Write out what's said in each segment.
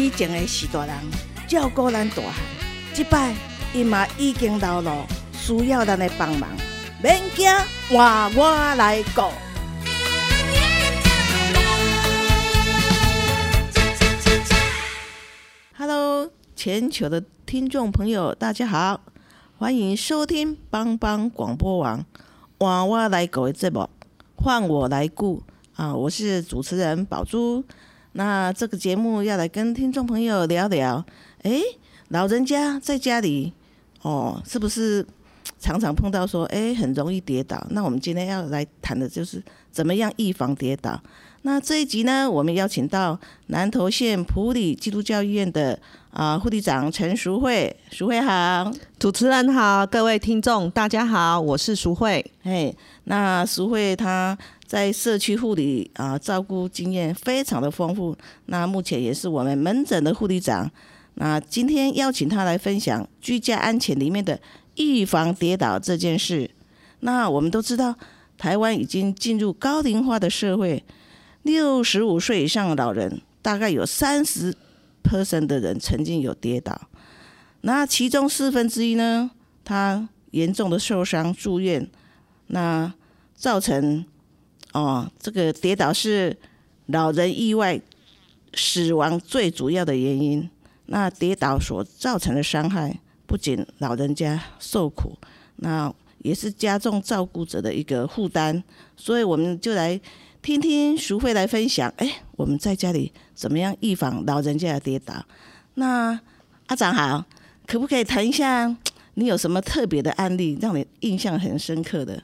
以前的是大人照顾咱大汉，即摆伊嘛已经老了，需要咱的帮忙。免惊，换我来顾。Hello，全球的听众朋友，大家好，欢迎收听帮帮广播网换我来顾的节目，换我来顾啊！我是主持人宝珠。那这个节目要来跟听众朋友聊聊，诶，老人家在家里哦，是不是常常碰到说，诶，很容易跌倒？那我们今天要来谈的就是怎么样预防跌倒。那这一集呢，我们邀请到南投县普里基督教医院的啊护理长陈淑慧，淑慧好，主持人好，各位听众大家好，我是淑慧。嘿，那淑慧她在社区护理啊照顾经验非常的丰富，那目前也是我们门诊的护理长。那今天邀请他来分享居家安全里面的预防跌倒这件事。那我们都知道，台湾已经进入高龄化的社会。六十五岁以上的老人，大概有三十 percent 的人曾经有跌倒，那其中四分之一呢，他严重的受伤住院，那造成哦，这个跌倒是老人意外死亡最主要的原因。那跌倒所造成的伤害，不仅老人家受苦，那也是加重照顾者的一个负担。所以我们就来。听听淑慧来分享，哎，我们在家里怎么样预防老人家的跌倒？那阿长好，可不可以谈一下你有什么特别的案例，让你印象很深刻的？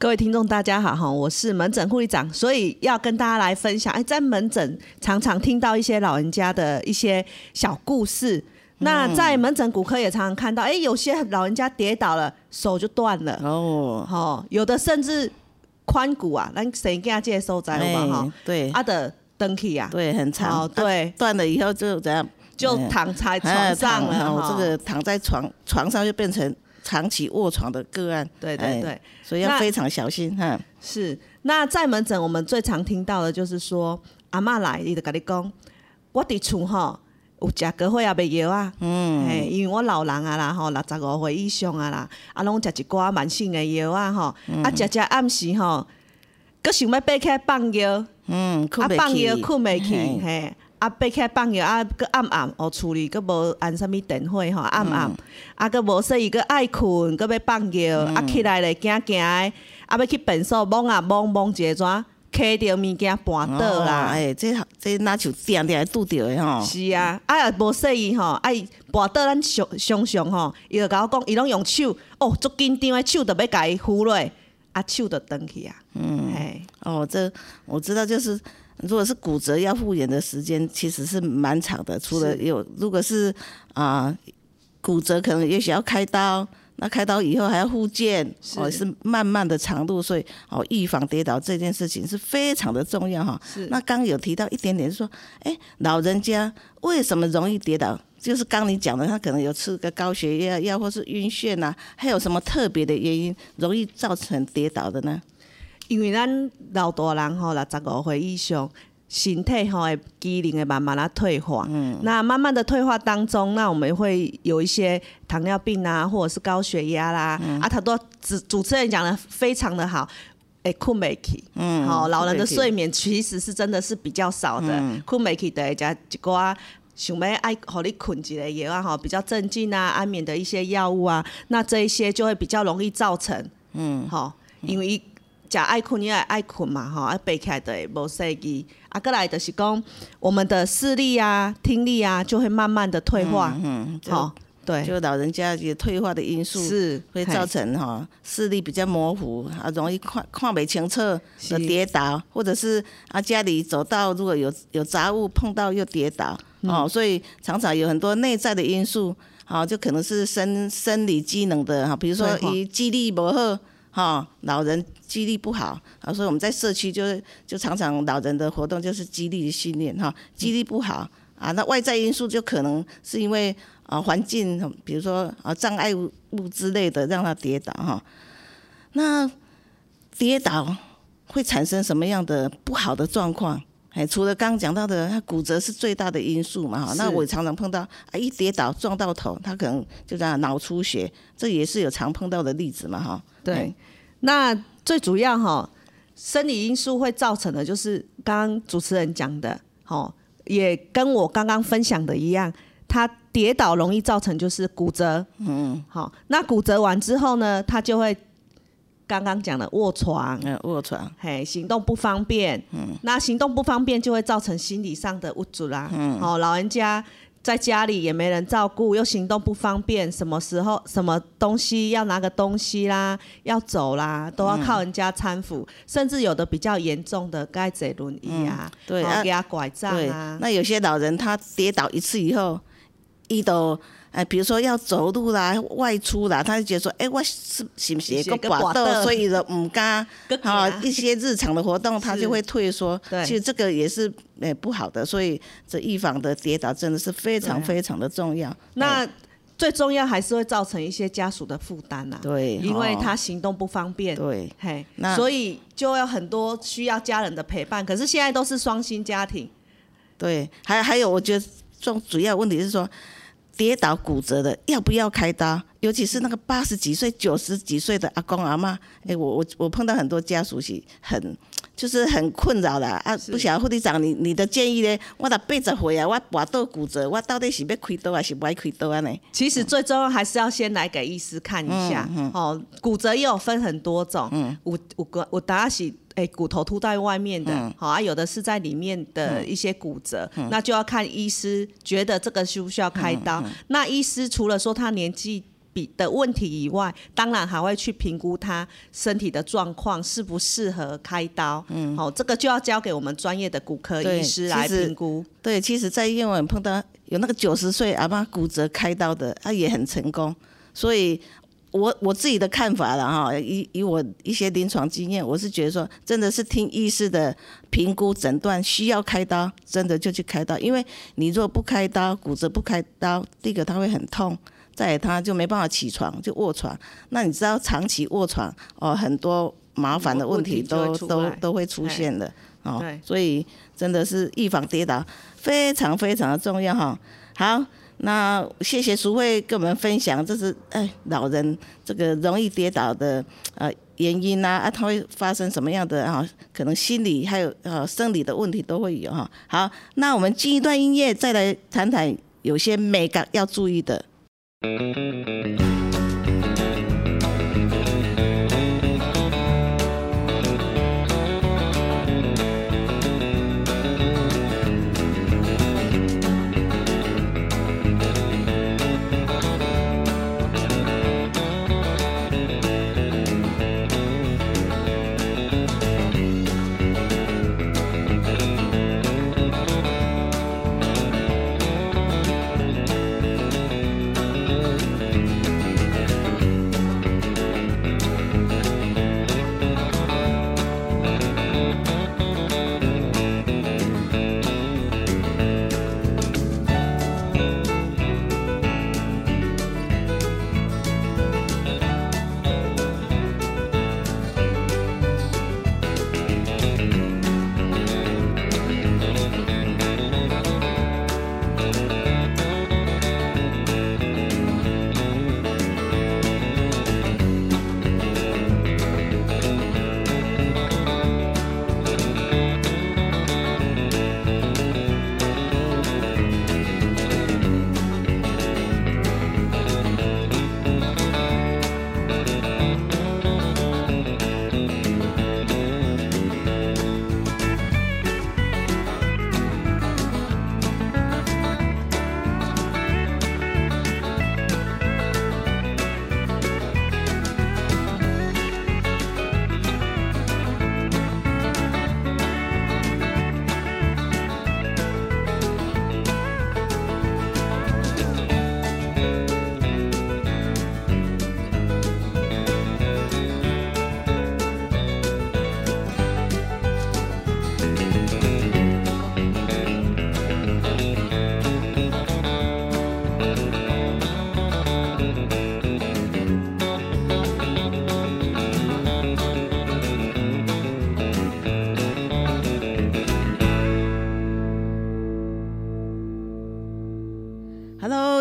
各位听众大家好哈，我是门诊护理长，所以要跟大家来分享。哎，在门诊常常听到一些老人家的一些小故事，那在门诊骨科也常常看到，哎，有些老人家跌倒了，手就断了哦，好，有的甚至。髋骨啊，咱谁家接受在了嘛哈？对，啊的登起啊，对，很长，对，断了以后就怎样？就躺在床上了这个躺在床床上就变成长期卧床的个案。对对对，所以要非常小心哈。是，那在门诊我们最常听到的就是说，阿妈来，伊就跟你讲，我伫厝吼。有食过血也袂药啊，嗯。嘿，因为我老人啊啦吼，六十五岁以上啊啦，啊拢食一寡慢性的药啊吼，啊食食暗时吼，佮想要爬起来放药，嗯，啊放药困袂去，嘿，啊爬起来放药啊，佮暗暗哦厝里佮无按啥物电火吼，暗暗，啊佮无说伊佮爱困，佮要放药，啊起来咧惊惊的，啊要去便所摸啊摸摸一下怎？揢着物件绊倒啦，哎，这这哪像定定拄着的吼？是啊，啊也无说伊吼，哎绊倒咱常常常吼，伊就甲我讲，伊拢用手，哦，足紧张的手，着要甲伊扶落，啊手着断去啊。嗯，哎，哦，这我知道，就是如果是骨折要复原的时间，其实是蛮长的。除了有，如果是啊骨折，可能也许要开刀。那开刀以后还要复健，哦，是慢慢的长度，所以哦，预防跌倒这件事情是非常的重要哈。那刚有提到一点点，说，哎，老人家为什么容易跌倒？就是刚你讲的，他可能有吃个高血压药，或是晕眩呐，还有什么特别的原因容易造成跌倒的呢？因为咱老大人吼，六十五岁以上。身体吼会机能会慢慢的退化，嗯。那慢慢的退化当中，那我们会有一些糖尿病啊，或者是高血压啦，啊，他都主主持人讲的非常的好，哎，困没起，嗯，好，老人的睡眠其实是真的是比较少的，困没起的加一寡想要爱互你困一类药啊，吼，比较镇静啊、安眠的一些药物啊，那这一些就会比较容易造成，嗯，好，因为。食爱困你也爱困嘛，吼，啊背起来就会无势机，啊，过来就是讲我们的视力啊、听力啊就会慢慢的退化，嗯，吼，对，就老人家也退化的因素，是会造成哈视力比较模糊啊，容易看看不清楚的跌倒，或者是啊家里走到如果有有杂物碰到又跌倒哦，所以常常有很多内在的因素，好就可能是生生理机能的哈，比如说以肌力不好哈，老人记忆力不好啊，所以我们在社区就是就常常老人的活动就是肌力的训练哈，记忆力不好啊，那外在因素就可能是因为。啊，环境，比如说啊，障碍物物之类的，让他跌倒哈。那跌倒会产生什么样的不好的状况？哎，除了刚刚讲到的，他骨折是最大的因素嘛哈。那我常常碰到啊，一跌倒撞到头，他可能就这样脑出血，这也是有常碰到的例子嘛哈。对，那最主要哈，生理因素会造成的，就是刚刚主持人讲的，哦，也跟我刚刚分享的一样。他跌倒容易造成就是骨折，嗯，好，那骨折完之后呢，他就会刚刚讲的卧床，嗯，卧床，嘿，行动不方便，嗯，那行动不方便就会造成心理上的无助啦，嗯，好，老人家在家里也没人照顾，又行动不方便，什么时候什么东西要拿个东西啦，要走啦，都要靠人家搀扶，甚至有的比较严重的该坐轮椅啊，对，给他拐杖啊，那有些老人他跌倒一次以后。一都哎，比如说要走路啦、外出啦，他就觉得说，哎，我是是不是一个滑倒，所以就唔敢好一些日常的活动，他就会退缩。其实这个也是诶不好的，所以这预防的跌倒真的是非常非常的重要。那最重要还是会造成一些家属的负担呐。对，因为他行动不方便。对，嘿，所以就要很多需要家人的陪伴。可是现在都是双薪家庭。对，还还有，我觉得重主要问题是说。跌倒骨折的要不要开刀？尤其是那个八十几岁、九十几岁的阿公阿妈，哎，我我我碰到很多家属是很就是很困扰的啊！不晓得护理长，你你的建议呢？我的八十岁啊，我滑倒骨折，我到底是要开刀还是不爱开刀啊？呢？其实最重要还是要先来给医师看一下。哦，骨折也有分很多种，有有个有打是。哎，骨头凸在外面的，好啊，有的是在里面的一些骨折，那就要看医师觉得这个需不需要开刀。那医师除了说他年纪比的问题以外，当然还会去评估他身体的状况适不适合开刀。嗯，好，这个就要交给我们专业的骨科医师来评估。对，其实，在医院碰到有那个九十岁阿妈骨折开刀的，他也很成功，所以。我我自己的看法了哈，以以我一些临床经验，我是觉得说，真的是听医师的评估诊断，需要开刀，真的就去开刀。因为你如果不开刀，骨折不开刀，第一个他会很痛，再他就没办法起床，就卧床。那你知道长期卧床哦，很多麻烦的问题都都都会出现的哦。所以真的是预防跌倒非常非常的重要哈。好。那谢谢淑慧跟我们分享，这是哎老人这个容易跌倒的呃原因呐啊，他会发生什么样的啊？可能心理还有呃生理的问题都会有哈。好，那我们进一段音乐，再来谈谈有些美感要注意的。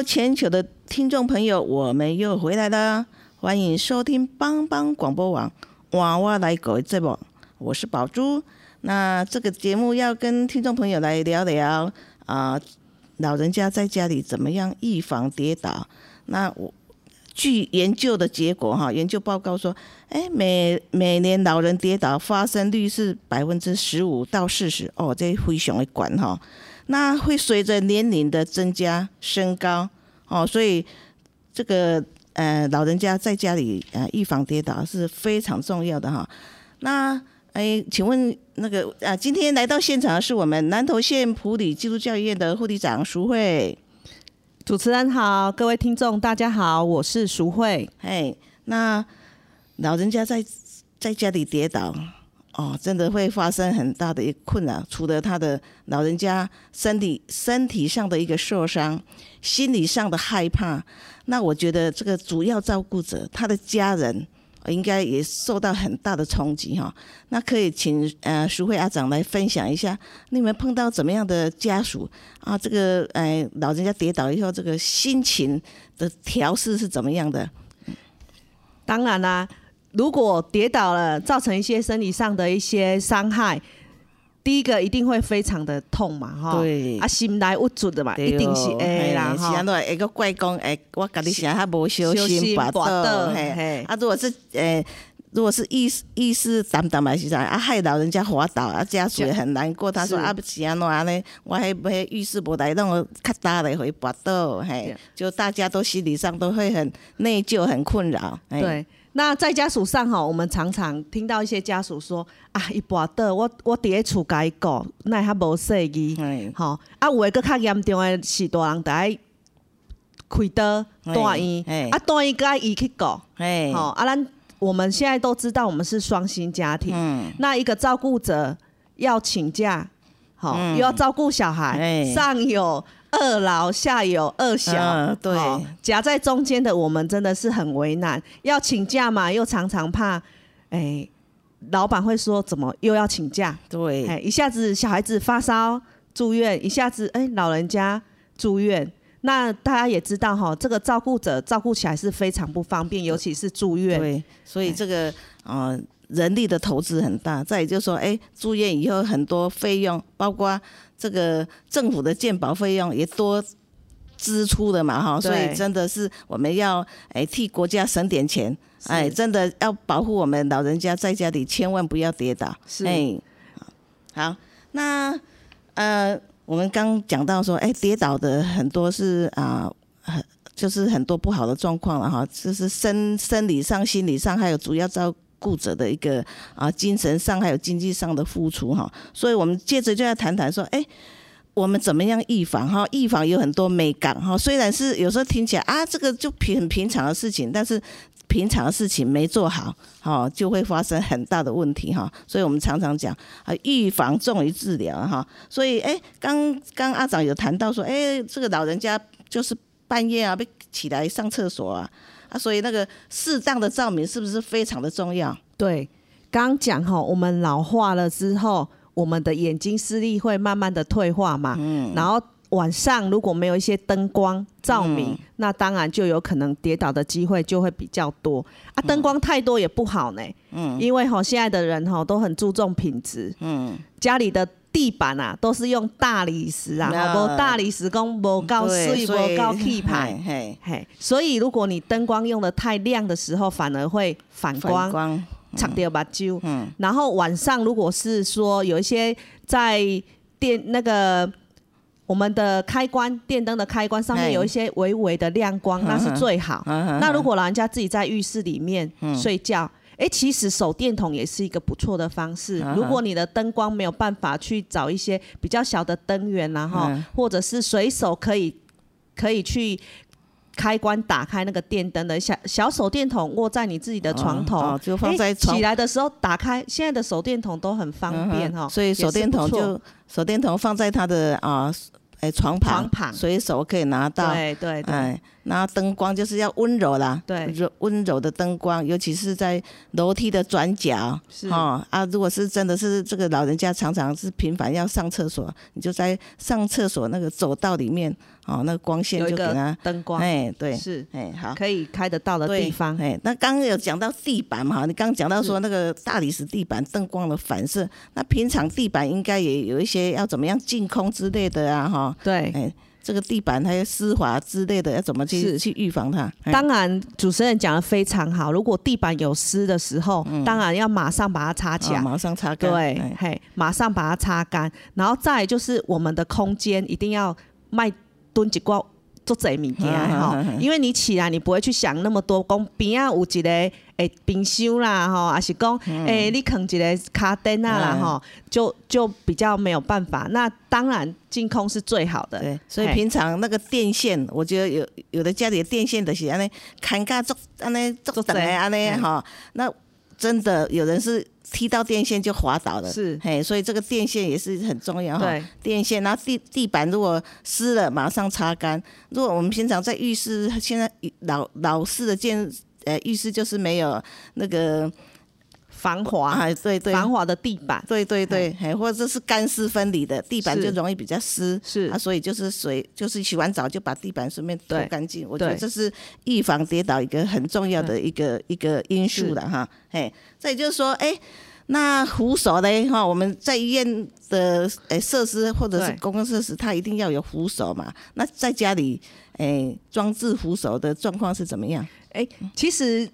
全球的听众朋友，我们又回来了，欢迎收听帮帮广播网娃娃来狗节目，我是宝珠。那这个节目要跟听众朋友来聊聊啊、老人家在家里怎么样预防跌倒。那我据研究的结果哈，研究报告说，哎，每每年老人跌倒发生率是百分之十五到四十哦，这非常的管哈。那会随着年龄的增加升高哦，所以这个呃老人家在家里呃预防跌倒是非常重要的哈。那哎，请问那个啊，今天来到现场的是我们南投县普里基督教医院的护理长淑慧。主持人好，各位听众大家好，我是淑慧。哎，那老人家在在家里跌倒，哦，真的会发生很大的一困扰。除了他的老人家身体身体上的一个受伤，心理上的害怕，那我觉得这个主要照顾者他的家人。应该也受到很大的冲击哈，那可以请呃淑慧阿长来分享一下，你们碰到怎么样的家属啊？这个呃老人家跌倒以后，这个心情的调试是怎么样的？当然啦、如果跌倒了，造成一些生理上的一些伤害，第一个一定会非常的痛嘛，哈。对啊，心来无助的嘛，一定是会啦，哈是安。怎会个怪讲？哎，我甲你想，他无小小心心滑滑倒倒，嘿嘿。啊，如果是诶。如果是意思意识淡淡还是啥啊，害老人家滑倒啊，家属也很难过。他说啊，不是安怎安尼，我迄迄浴室无来弄较大的会滑倒，嘿，就大家都心理上都会很内疚、很困扰。嘿，对，那在家属上哈，我们常常听到一些家属说啊，伊跋倒，我我伫咧厝甲伊顾，那较无细意。嘿，吼、啊，有诶，佫较严重诶是大人伫咧开刀嘿大医嘿，啊大医甲伊去顾，嘿，吼、啊，咱我们现在都知道我们是双薪家庭，嗯，那一个照顾者要请假，好、嗯。又要照顾小孩，哎上有二老，下有二小，嗯对齁夹在中间的我们真的是很为难，要请假嘛，又常常怕，哎、老板会说怎么又要请假？对，哎，一下子小孩子发烧住院，一下子哎老人家住院，那大家也知道哈，这个照顾者照顾起来是非常不方便，尤其是住院。对，所以这个呃人力的投资很大。再也就是说，哎，住院以后很多费用，包括这个政府的健保费用也多支出的嘛，哈，所以真的是我们要哎替国家省点钱，哎，真的要保护我们老人家在家里千万不要跌倒。是哎，好，那呃，我们刚讲到说，哎，跌倒的很多是啊，很、就是很多不好的状况了哈，就是生生理上、心理上，还有主要照顾者的一个啊精神上还有经济上的付出哈，所以我们接着就要谈谈说，哎。我们怎么样预防哈？预防有很多美感哈，虽然是有时候听起来啊，这个就平很平常的事情，但是平常的事情没做好，哈，就会发生很大的问题哈。所以我们常常讲啊，预防重于治疗哈。所以哎，刚刚阿长有谈到说，哎，这个老人家就是半夜啊被起来上厕所啊，啊，所以那个适当的照明是不是非常的重要？对，刚讲哈，我们老化了之后，我们的眼睛视力会慢慢的退化嘛，嗯，然后晚上如果没有一些灯光照明，嗯。那当然就有可能跌倒的机会就会比较多。啊。灯光太多也不好呢，嗯。因为哈现在的人哈都很注重品质，嗯，家里的地板啊都是用大理石啊，那无大理石工无够水，对所以无够气派。嘿，嘿，所以如果你灯光用的太亮的时候，反而会反反光，光，擦掉把揪。嗯然后晚上如果是说有一些在电那个我们的开关电灯的开关上面有一些微微的亮光，那是最好。那那如果老人家自己在浴室里面嗯睡觉，哎、其实手电筒也是一个不错的方式嗯。如果你的灯光没有办法去找一些比较小的灯源然后嗯或者是随手可以可以去开关打开那个电灯的小小手电筒，握在你自己的床头，哦哦就放在床起来的时候打开。现在的手电筒都很方便哈、嗯所以手电筒就手电筒放在他的啊，哎床旁，床旁随手可以拿到。对对对。哎，然后灯光就是要温柔啦，对。柔温柔的灯光，尤其是在楼梯的转角，是。哦啊，如果是真的是这个老人家常常是频繁要上厕所，你就在上厕所那个走道里面，哦，那个光线就给他，灯光，哎，对，是哎，好。可以开得到的地方。哎，那刚刚有讲到地板嘛，你刚刚讲到说那个大理石地板灯光的反射，那平常地板应该也有一些要怎么样净空之类的啊，哈，对，哎，这个地板还有湿滑之类的，要怎么去去预防它？哎当然主持人讲的非常好。如果地板有湿的时候，当然要马上把它擦起来。哦马上擦干，对哎，嘿，马上把它擦干，然后再就是我们的空间一定要卖蹲几挂做这物件 哈嗯嗯嗯，嗯因为你起来你不会去想那么多，讲边啊有一个诶冰箱啦吼，还是讲诶你放一个卡灯啊啦吼，就就比较没有办法。那当然净空是最好的，对，所以平常那个电线，我觉得有有的家里的电线的是安尼砍架做安尼做做这等的安尼嗯哈，那真的有人是踢到电线就滑倒了，是嘿，所以这个电线也是很重要哈。对，电线，然后地地板如果湿了，马上擦干。如果我们平常在浴室，现在老老式的建呃浴室就是没有那个防滑哎，对对，防滑的地板。对对对，哎，或者是干湿分离的地板就容易比较湿，是。啊，所以就是水，就是洗完澡就把地板顺便拖干净。我觉得这是预防跌倒一个很重要的一个一个因素了哈。哎，再就是说，哎，那扶手嘞哈，我们在医院的诶设施或者是对。公共设施，它一定要有扶手嘛。那在家里诶装置扶手的状况是怎么样？哎、其实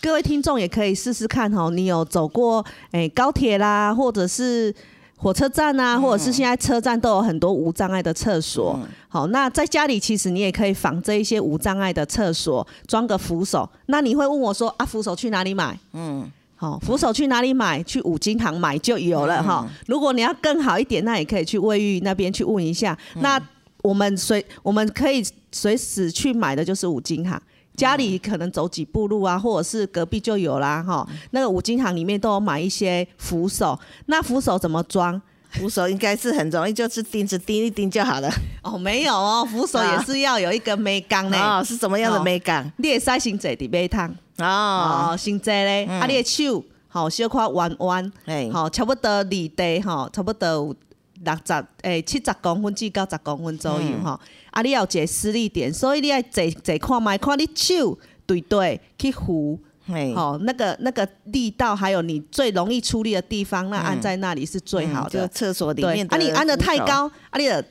各位听众也可以试试看哦。你有走过诶、高铁啦，或者是火车站啊，或者是现在车站都有很多无障碍的厕所。好，那在家里其实你也可以仿这一些无障碍的厕所，装个扶手。那你会问我说啊，扶手去哪里买？嗯。好，扶手去哪里买？去五金行买就有了哈。如果你要更好一点，那也可以去卫浴那边去问一下。那我们随我们可以随时去买的就是五金行。家里可能走几步路啊，或者是隔壁就有啦哈。那个五金行里面都有买一些扶手，那扶手怎么装？扶手应该是很容易，就是钉子钉一钉就好了。哦，没有哦，扶手也是要有一个眉钢呢。哦，是什么样的哦美感？你会使先坐伫马桶哦，哦，先坐咧，啊，你的手好小块弯弯，哎，吼差不多离地吼，差不多有六十诶七十公分至九十公分左右吼。啊，你要个施力点，所以你爱坐坐看卖，看你手对对去扶。哎，好、那个那个力道，还有你最容易出力的地方，那按在那里是最好的。嗯就厕所里面，的啊，你按的太，高，啊，你的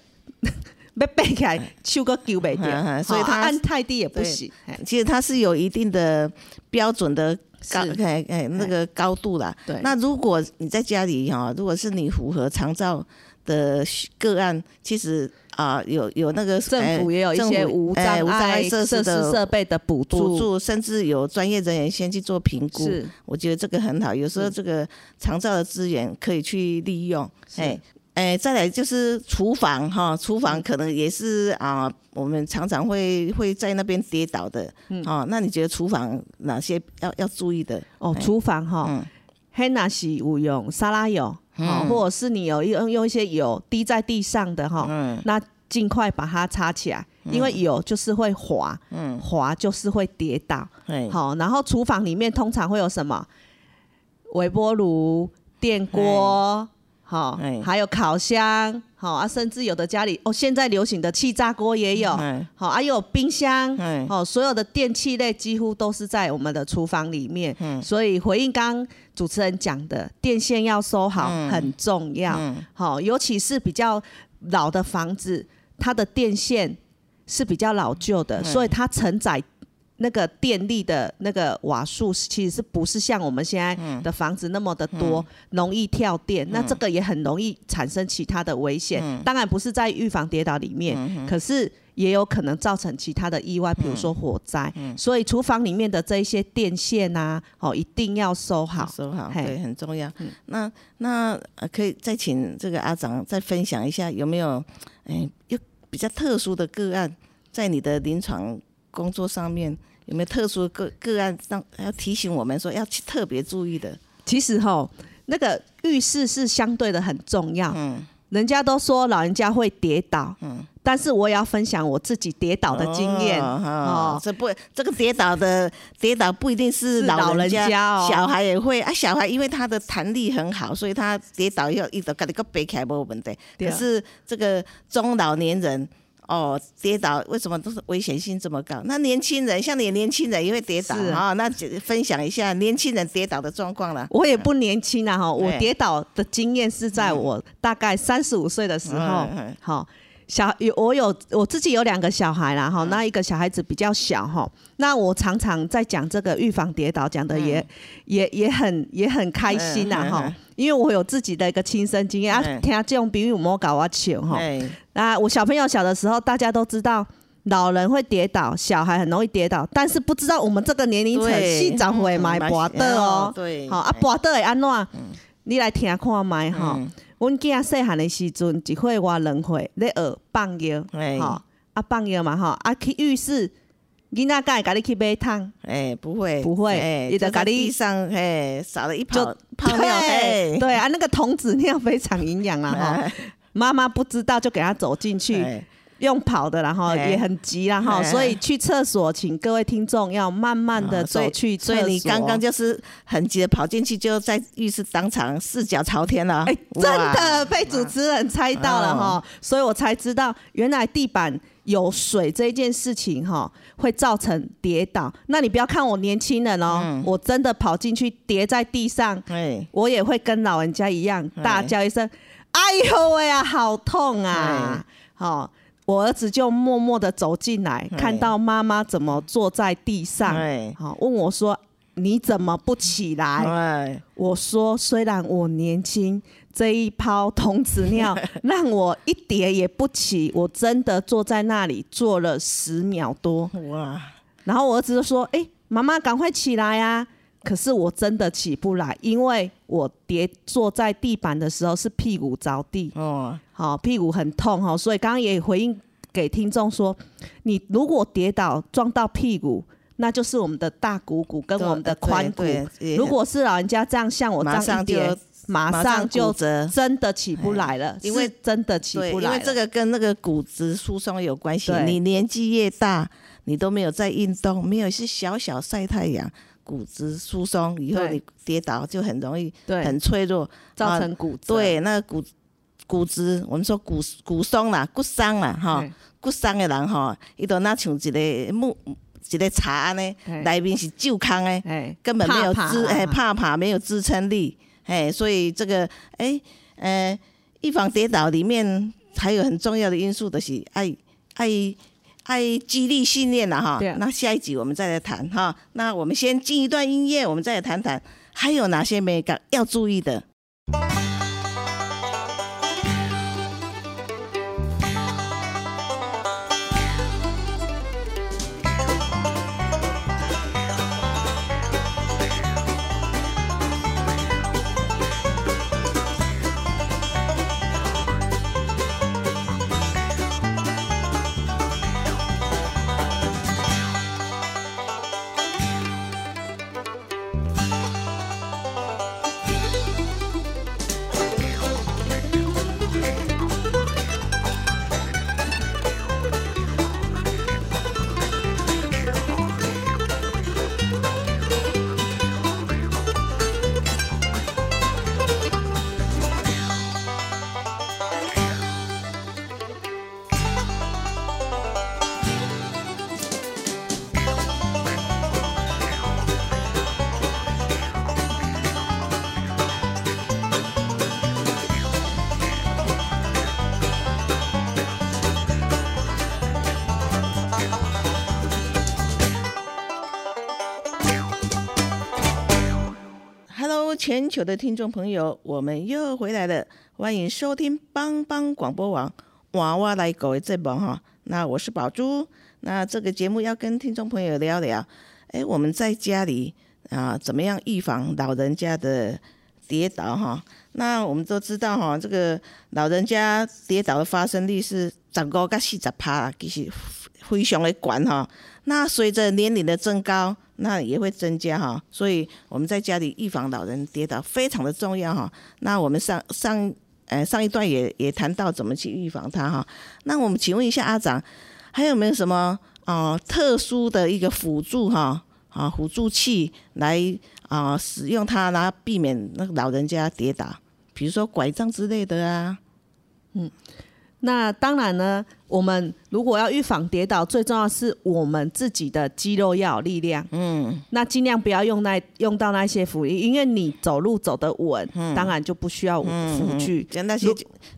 要背起来，手个揪袂嗯掉，嗯所以它好啊按太低也不行。嘿其实它是有一定的标准的高，是哎哎那个高度啦。对那如果你在家里哈，如果是你符合长照的个案，其实啊有有那个政府也有一些无障碍碍设设施设备的补助，助，甚至有专业人员先去做评估。是我觉得这个很好。有时候这个长照的资源可以去利用。是哎哎，再来就是厨房哈，厨房可能也是啊，我们常常会会在那边跌倒的。嗯，哦，那你觉得厨房哪些要要注意的？哦，哎厨房哈嗯，黑那是有用沙拉油，好，或者是你有用用一些油滴在地上的哈，嗯。那尽快把它擦起来，因为油就是会滑，嗯，滑就是会跌倒。哎，好，然后厨房里面通常会有什么？微波炉、电锅，好哎，还有烤箱，好啊，甚至有的家里哦，现在流行的气炸锅也有，哎。好，还，有冰箱，哎。哦，所有的电器类几乎都是在我们的厨房里面，嗯。所以回应刚刚主持人讲的，电线要收好、很重要，嗯。好，尤其是比较老的房子，它的电线是比较老旧的，所以它承载。那个电力的那个瓦数其实是不是像我们现在的房子那么的多，容易跳电？那这个也很容易产生其他的危险。当然不是在预防跌倒里面，可是也有可能造成其他的意外，比如说火灾。所以厨房里面的这一些电线啊，哦，一定要收好。收好，嘿对，很重要。那那呃可以再请这个阿长再分享一下，有没有哎有比较特殊的个案，在你的临床工作上面有没有特殊的个个案让要提醒我们说要去特别注意的？其实哈，那个浴室是相对的很重要。嗯人家都说老人家会跌倒，嗯，但是我也要分享我自己跌倒的经验哦哦。这不，这个跌倒的跌倒不一定是是老老人人家哦小孩也会啊。小孩因为他的弹力很好，所以他跌倒以后一直给你个背起来没有问题。对啊可是这个中老年人。哦，跌倒为什么都是危险性这么高？那年轻人像你年轻人也会跌倒是啊、那就分享一下年轻人跌倒的状况了。我也不年轻了哈，我哎跌倒的经验是在我大概三十五岁的时候好。小有我有我自己有两个小孩啦哈，嗯那一个小孩子比较小哈，那我常常在讲这个预防跌倒，讲的也、也也很也很开心呐哈嗯嗯嗯，因为我有自己的一个亲身经验啊，嗯听这种比喻莫搞我笑哈。哎，那我小朋友小的时候，大家都知道老人会跌倒，小孩很容易跌倒，但是不知道我们这个年龄层对细长会买嗯滑的哦。对，好啊，哎跋倒会安怎？你来听看麦吼。嗯阮囝细汉的时阵，一岁外两岁咧学放药，哎吼啊放药嘛吼啊去浴室，囡仔敢会甲你去买汤，哎，不会，不会哎，就在也得给你地上，哎，撒了一泡泡尿，对哎，对啊，那个童子尿非常营养啊 吼。哎妈妈不知道就给他走进去，哎用跑的然后哎也很急啦哈，哎所以去厕所，请各位听众要慢慢的走去厕所。所以你刚刚就是很急的跑进去，就在浴室当场四脚朝天了。哎、真的被主持人猜到了哈，所以我才知道原来地板有水这一件事情哈，会造成跌倒。那你不要看我年轻人哦，我真的跑进去跌在地上，哎，我也会跟老人家一样哎大叫一声：“哎呦喂啊，好痛啊！”好、我儿子就默默的走进来，哎看到妈妈怎么坐在地上，哎好、问我说：“你怎么不起来？”哎，我说，虽然我年轻，这一泡童子尿 让我一点也不起，我真的坐在那里坐了十秒多。哇，然后我儿子就说：“哎、妈妈赶快起来呀、可是我真的起不来，因为我跌坐在地板的时候是屁股着地，哦，好、屁股很痛哈、所以刚刚也回应给听众说，你如果跌倒撞到屁股，那就是我们的大股骨跟我们的髋骨。如果是老人家这样像我这样跌，马马上就。真的起不来了，因为真的起，不来了。因为这个跟那个骨质疏松有关系对。你年纪越大，你都没有在运动，没有是小小晒太阳，骨质疏松以后对。你跌倒就很容易对。很脆弱，造成骨折。对，那个骨骨质，我们说骨骨松啦，骨伤啦，哈，骨伤的人哈，伊都那像一个木一个茶安尼，内面是旧康诶，哎，根本没有支，哎，啊怕怕没有支撑力，哎，所以这个，哎，呃，预防跌倒里面还有很重要的因素，就是爱爱爱激励训练了哈。那下一集我们再来谈哈。那我们先进一段音乐，我们再来谈谈还有哪些美感要注意的。全球的听众朋友，我们又回来了，欢迎收听帮帮广播网娃娃来狗的节目哈。那我是宝珠，那这个节目要跟听众朋友聊聊，哎，我们在家里啊，怎么样预防老人家的跌倒哈？那我们都知道哈，这个老人家跌倒的发生率是十五到四十趴，其实非常的高哈。那随着年龄的增高，那也会增加哈，所以我们在家里预防老人跌倒非常的重要哈。那我们上上呃上一段也也谈到怎么去预防它哈。那我们请问一下阿长，还有没有什么啊、特殊的一个辅助哈啊辅助器来啊、使用它，然后避免那个老人家跌倒，比如说拐杖之类的啊。嗯那当然呢，我们如果要预防跌倒，最重要是我们自己的肌肉要有力量。嗯，那尽量不要用那用到那些辅力，因为你走路走得稳，当然就不需要辅具。就那些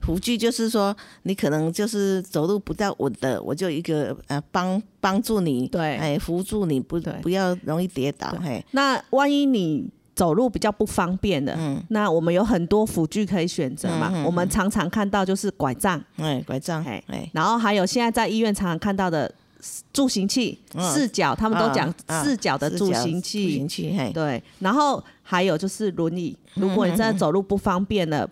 辅具，就是说你可能就是走路不太稳的，我就一个呃帮帮助你，对。哎扶住你不不要容易跌倒，嘿，那万一你走路比较不方便的，嗯。那我们有很多辅具可以选择嘛。嗯嗯我们常常看到就是拐杖，哎拐杖，哎哎。然后还有现在在医院常常看到的助行器，嗯。四脚，他们都讲四脚的助行器。助行器对，然后还有就是轮椅，如果你真的走路不方便了。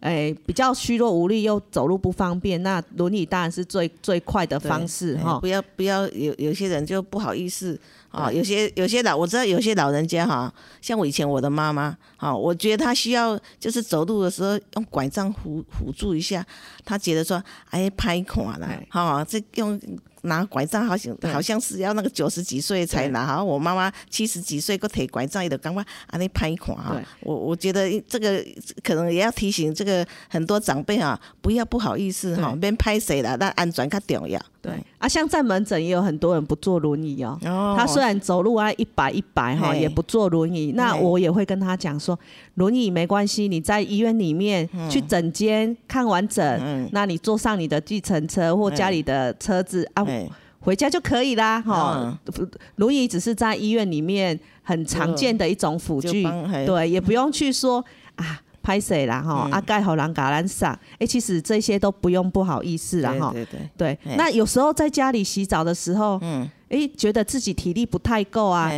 哎，比较虚弱无力又走路不方便，那轮椅当然是最最快的方式哎哈。不要不要有有些人就不好意思啊，对有些有些老我知道有些老人家哈，像我以前我的妈妈，哈，我觉得她需要就是走路的时候用拐杖辅辅助一下，她觉得说哎拍垮了哎，哈，这用。拿拐杖好像好像是要那个九十几岁才拿，好像我妈妈七十几岁个提拐杖，也得赶快啊那拍垮哈对。我我觉得这个可能也要提醒这个很多长辈啊，不要不好意思哈，对。别拍谁了，但安全较重要。对。啊，像在门诊也有很多人不坐轮椅哦。哦。他虽然走路啊一摆一摆哈，也不坐轮椅。那我也会跟他讲说，轮椅没关系，你在医院里面去诊间看完诊，嗯。那你坐上你的计程车或家里的车子啊，哎回家就可以啦。哈。嗯，轮椅只是在医院里面很常见的一种辅具，对，也不用去说啊。拍谁啦哈？嗯。啊，盖好人嘎兰上，哎，其实这些都不用不好意思啦哈。对对。对，对，那有时候在家里洗澡的时候，嗯，哎，觉得自己体力不太够啊，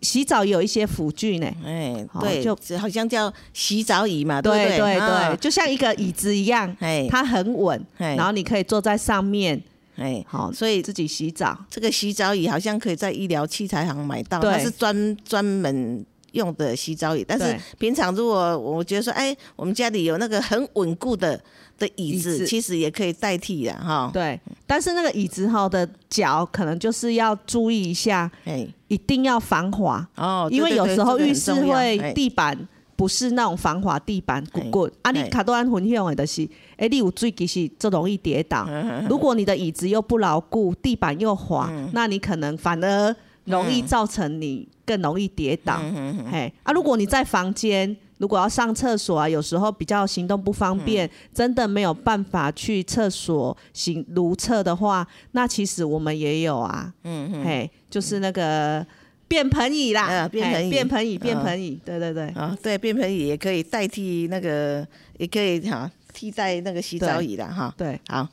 洗澡有一些辅具呢。哎，对，就就好像叫洗澡椅嘛，不对？对对就像一个椅子一样，哎，它很稳，哎然后你可以坐在上面，哎，好，所以自己洗澡。这个洗澡椅好像可以在医疗器材行买到，它是专专门。用的洗澡椅，但是平常如果我觉得说，哎，我们家里有那个很稳固的的椅子，其实也可以代替的哈。对，但是那个椅子哈的脚可能就是要注意一下，哎，一定要防滑，哦，因为有时候浴室会哎地板不是那种防滑地板，哎滚滚啊，你哎卡多安混用的就是，哎，你有最其实就容易跌倒。嗯如果你的椅子又不牢固，地板又滑，那你可能反而容易造成你更容易跌倒。嗯嘿。啊，如果你在房间，如果要上厕所啊，有时候比较行动不方便，嗯。真的没有办法去厕所行如厕的话，那其实我们也有啊，嗯嗯，嘿，就是那个便盆椅啦，啊便盆椅嘿便盆椅，便啊盆椅，对对对。啊，对，便盆椅也可以代替那个，也可以哈、替代那个洗澡椅的哈。对，好，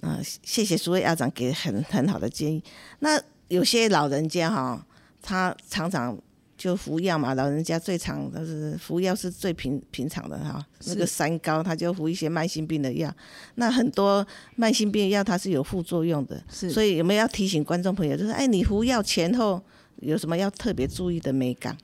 啊、谢谢苏位校长给很很好的建议。那有些老人家哈、他常常就服药嘛，老人家最常都是服药是最平平常的哈。那个三高，他就服一些慢性病的药。那很多慢性病药它是有副作用的，是所以有没有要提醒观众朋友，就是哎，你服药前后有什么要特别注意的美感？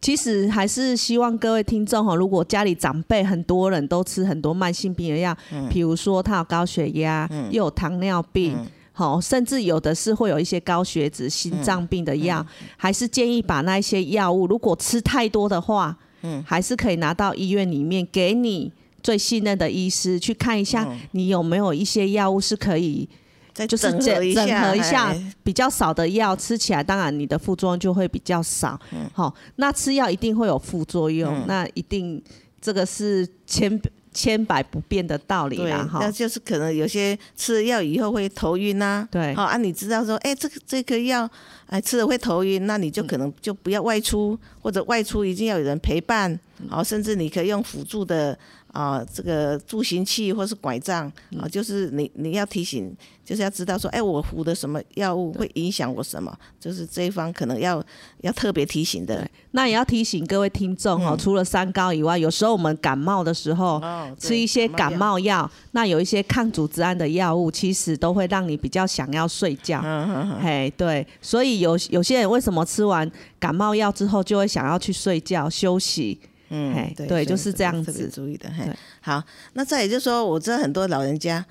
其实还是希望各位听众哈，如果家里长辈很多人都吃很多慢性病的药，比如说他有高血压，又有糖尿病。好，甚至有的是会有一些高血脂、心脏病的药，还是建议把那一些药物，如果吃太多的话，还是可以拿到医院里面给你最信任的医师去看一下，你有没有一些药物是可以再就是整合一整合一下哎。比较少的药吃起来，当然你的副作用就会比较少。好、那吃药一定会有副作用，嗯。那一定这个是千千百不变的道理，啦。哈。那，就是可能有些吃了药以后会头晕呐、对。好啊，你知道说，哎，这个这个药，哎，吃了会头晕，那你就可能就不要外出，或者外出一定要有人陪伴，好、甚至你可以用辅助的啊、这个助行器或是拐杖啊、就是你你要提醒，就是要知道说，哎，我服的什么药物会影响我什么，就是这一方可能要要特别提醒的对。那也要提醒各位听众哦，除了三高以外，有时候我们感冒的时候。吃一些感药，冒药，那有一些抗组织胺的药物，其实都会让你比较想要睡觉。嗯嗯嗯，嘿，对，所以有有些人为什么吃完感冒药之后就会想要去睡觉休息？嗯，对，对，就是这样特别子。注意的。嘿，好，那再也就是说，我知道很多老人家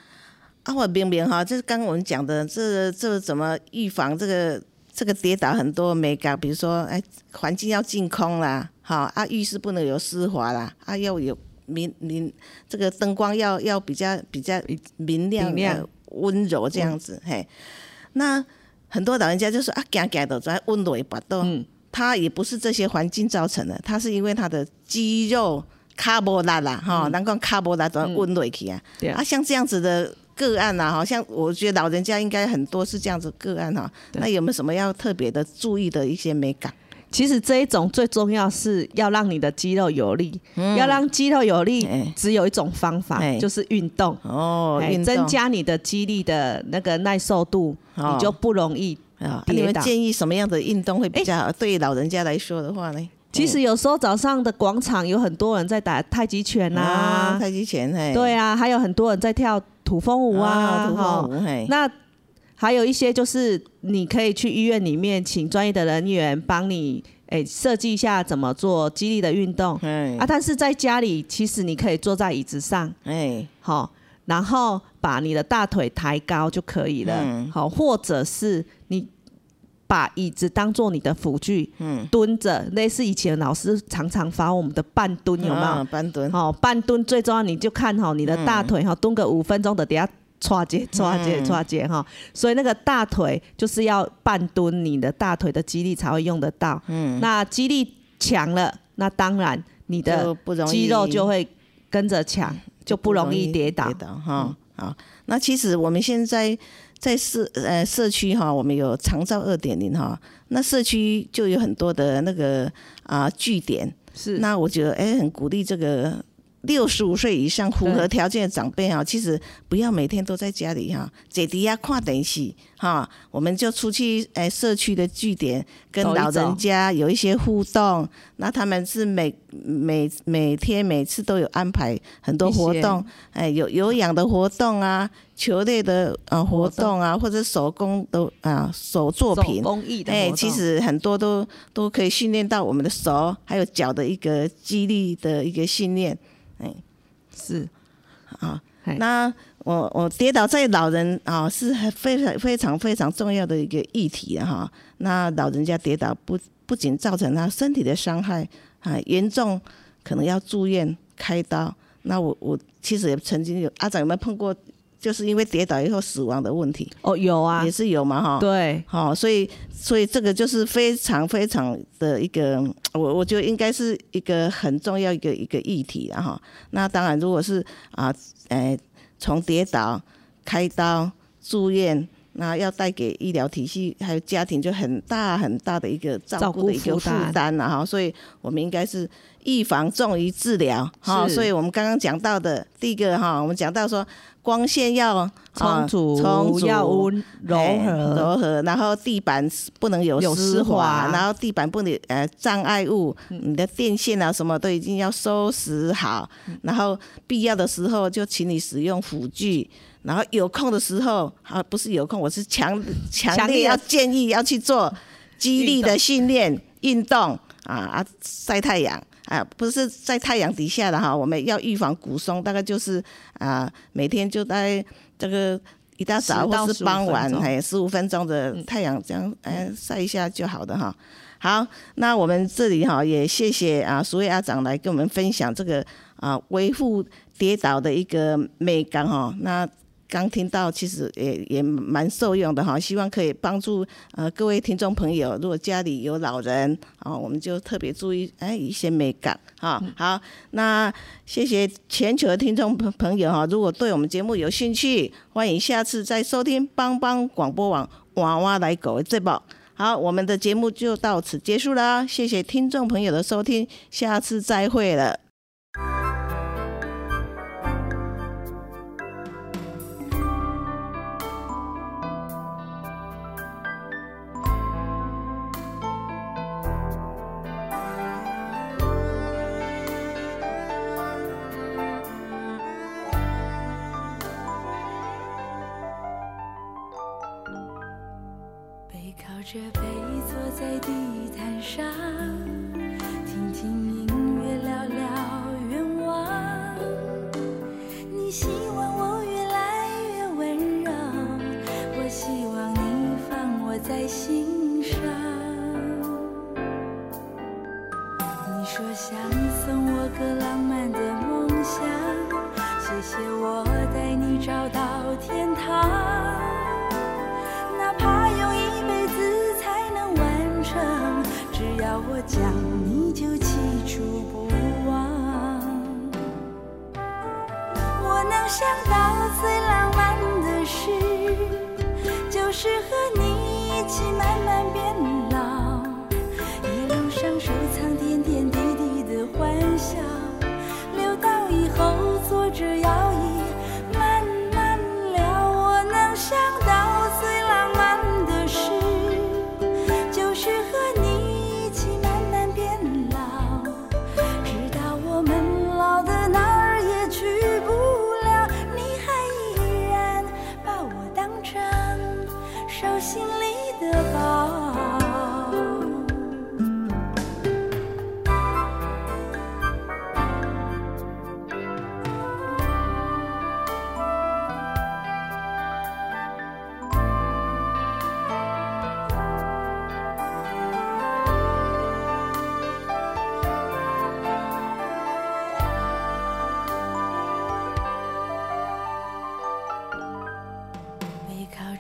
啊，我明明哈，就是刚刚我们讲的，这这怎么预防这个这个跌倒很多没搞，比如说哎，环境要净空啦，好啊，浴室不能有湿滑啦，啊，要有明明这个灯光要要比较比较明亮、明亮呃温柔这样子，嘿，那很多老人家就说啊，行行的在温柔不到。嗯，它也不是这些环境造成的，它是因为它的肌肉卡波拉啦，哈，难怪卡波拉都温瑞去啊。对啊，像这样子的个案呐，好像我觉得老人家应该很多是这样子个案哈。对那有没有什么要特别的注意的一些美感？其实这一种最重要是要让你的肌肉有力，要让肌肉有力哎，只有一种方法哎，就是运动。哦，增加你的肌力的那个耐受度，哦你就不容易啊。你们建议什么样的运动会比较好？对老人家来说的话呢？其实有时候早上的广场有很多人在打太极拳啊，啊，太极拳，嘿，对啊，还有很多人在跳土风舞啊，土风舞，嘿，那还有一些就是你可以去医院里面请专业的人员帮你，诶设计一下怎么做激励的运动哎啊。但是在家里，其实你可以坐在椅子上，哎，好，然后把你的大腿抬高就可以了，嗯好，或者是你把椅子当做你的辅具，嗯，蹲着，类似以前老师常常发我们的半蹲，有没有？啊半蹲？好、半蹲最重要，你就看好你的大腿哈、蹲个五分钟的，等下歘节歘节嗯歘节哈。所以那个大腿就是要半蹲，你的大腿的肌力才会用得到。嗯，那肌力强了，那当然你的肌肉就会跟着强，就不容易跌倒。跌倒哈。好，那其实我们现在在社呃社区哈，我们有长照二点零哈，那社区就有很多的那个啊据点，是，那我觉得哎很鼓励这个。六十五岁以上符合条件的长辈哈，其实不要每天都在家里哈，坐底下看电视哈，我们就出去诶社区的据点跟老人家有一些互动，那他们是每每每天每次都有安排很多活动，哎有有氧的活动啊，球类的呃活动啊，或者手工的啊手作手品，工艺的哎、其实很多都都可以训练到我们的手还有脚的一个肌力的一个训练。是啊，那我我跌倒在老人啊是很非常非常非常重要的一个议题的哈。那老人家跌倒不不仅造成他身体的伤害啊，严重可能要住院开刀。那我我其实也曾经有阿长有没有碰过，就是因为跌倒以后死亡的问题，哦，有啊也，是有嘛哈。对，好、所以所以这个就是非常非常的一个，我我觉得应该是一个很重要一个一个议题了哈。那当然，如果是啊，呃，从跌倒、开刀、住院，那要带给医疗体系还有家庭就很大很大的一个照顾的一个负担担了哈。所以我们应该是预防重于治疗哈。所以我们刚刚讲到的第一个哈，我们讲到说光线要啊充足，充足要温柔柔和，然后地板不能有有湿滑然后地板不能呃障碍物，你的电线啊什么都已经要收拾好，然后必要的时候就请你使用辅具。然后有空的时候，啊，不是有空，我是强强强烈烈要建议要去做激励的训练运动啊啊，晒太阳啊，不是在太阳底下的哈，我们要预防骨松，大概就是啊，每天就在这个一大早10到或是傍晚哎，十五分钟的太阳这样哎晒一下就好的哈。好，那我们这里哈也谢谢啊，苏伟阿长来跟我们分享这个啊维护跌倒的一个美感哈。那刚听到，其实也也蛮受用的哈，希望可以帮助呃各位听众朋友，如果家里有老人啊，我们就特别注意哎一些美感哈。好，那谢谢全球的听众朋朋友哈，如果对我们节目有兴趣，欢迎下次再收听帮帮广播网娃娃来狗的这报。好，我们的节目就到此结束了，谢谢听众朋友的收听，下次再会了。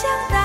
想。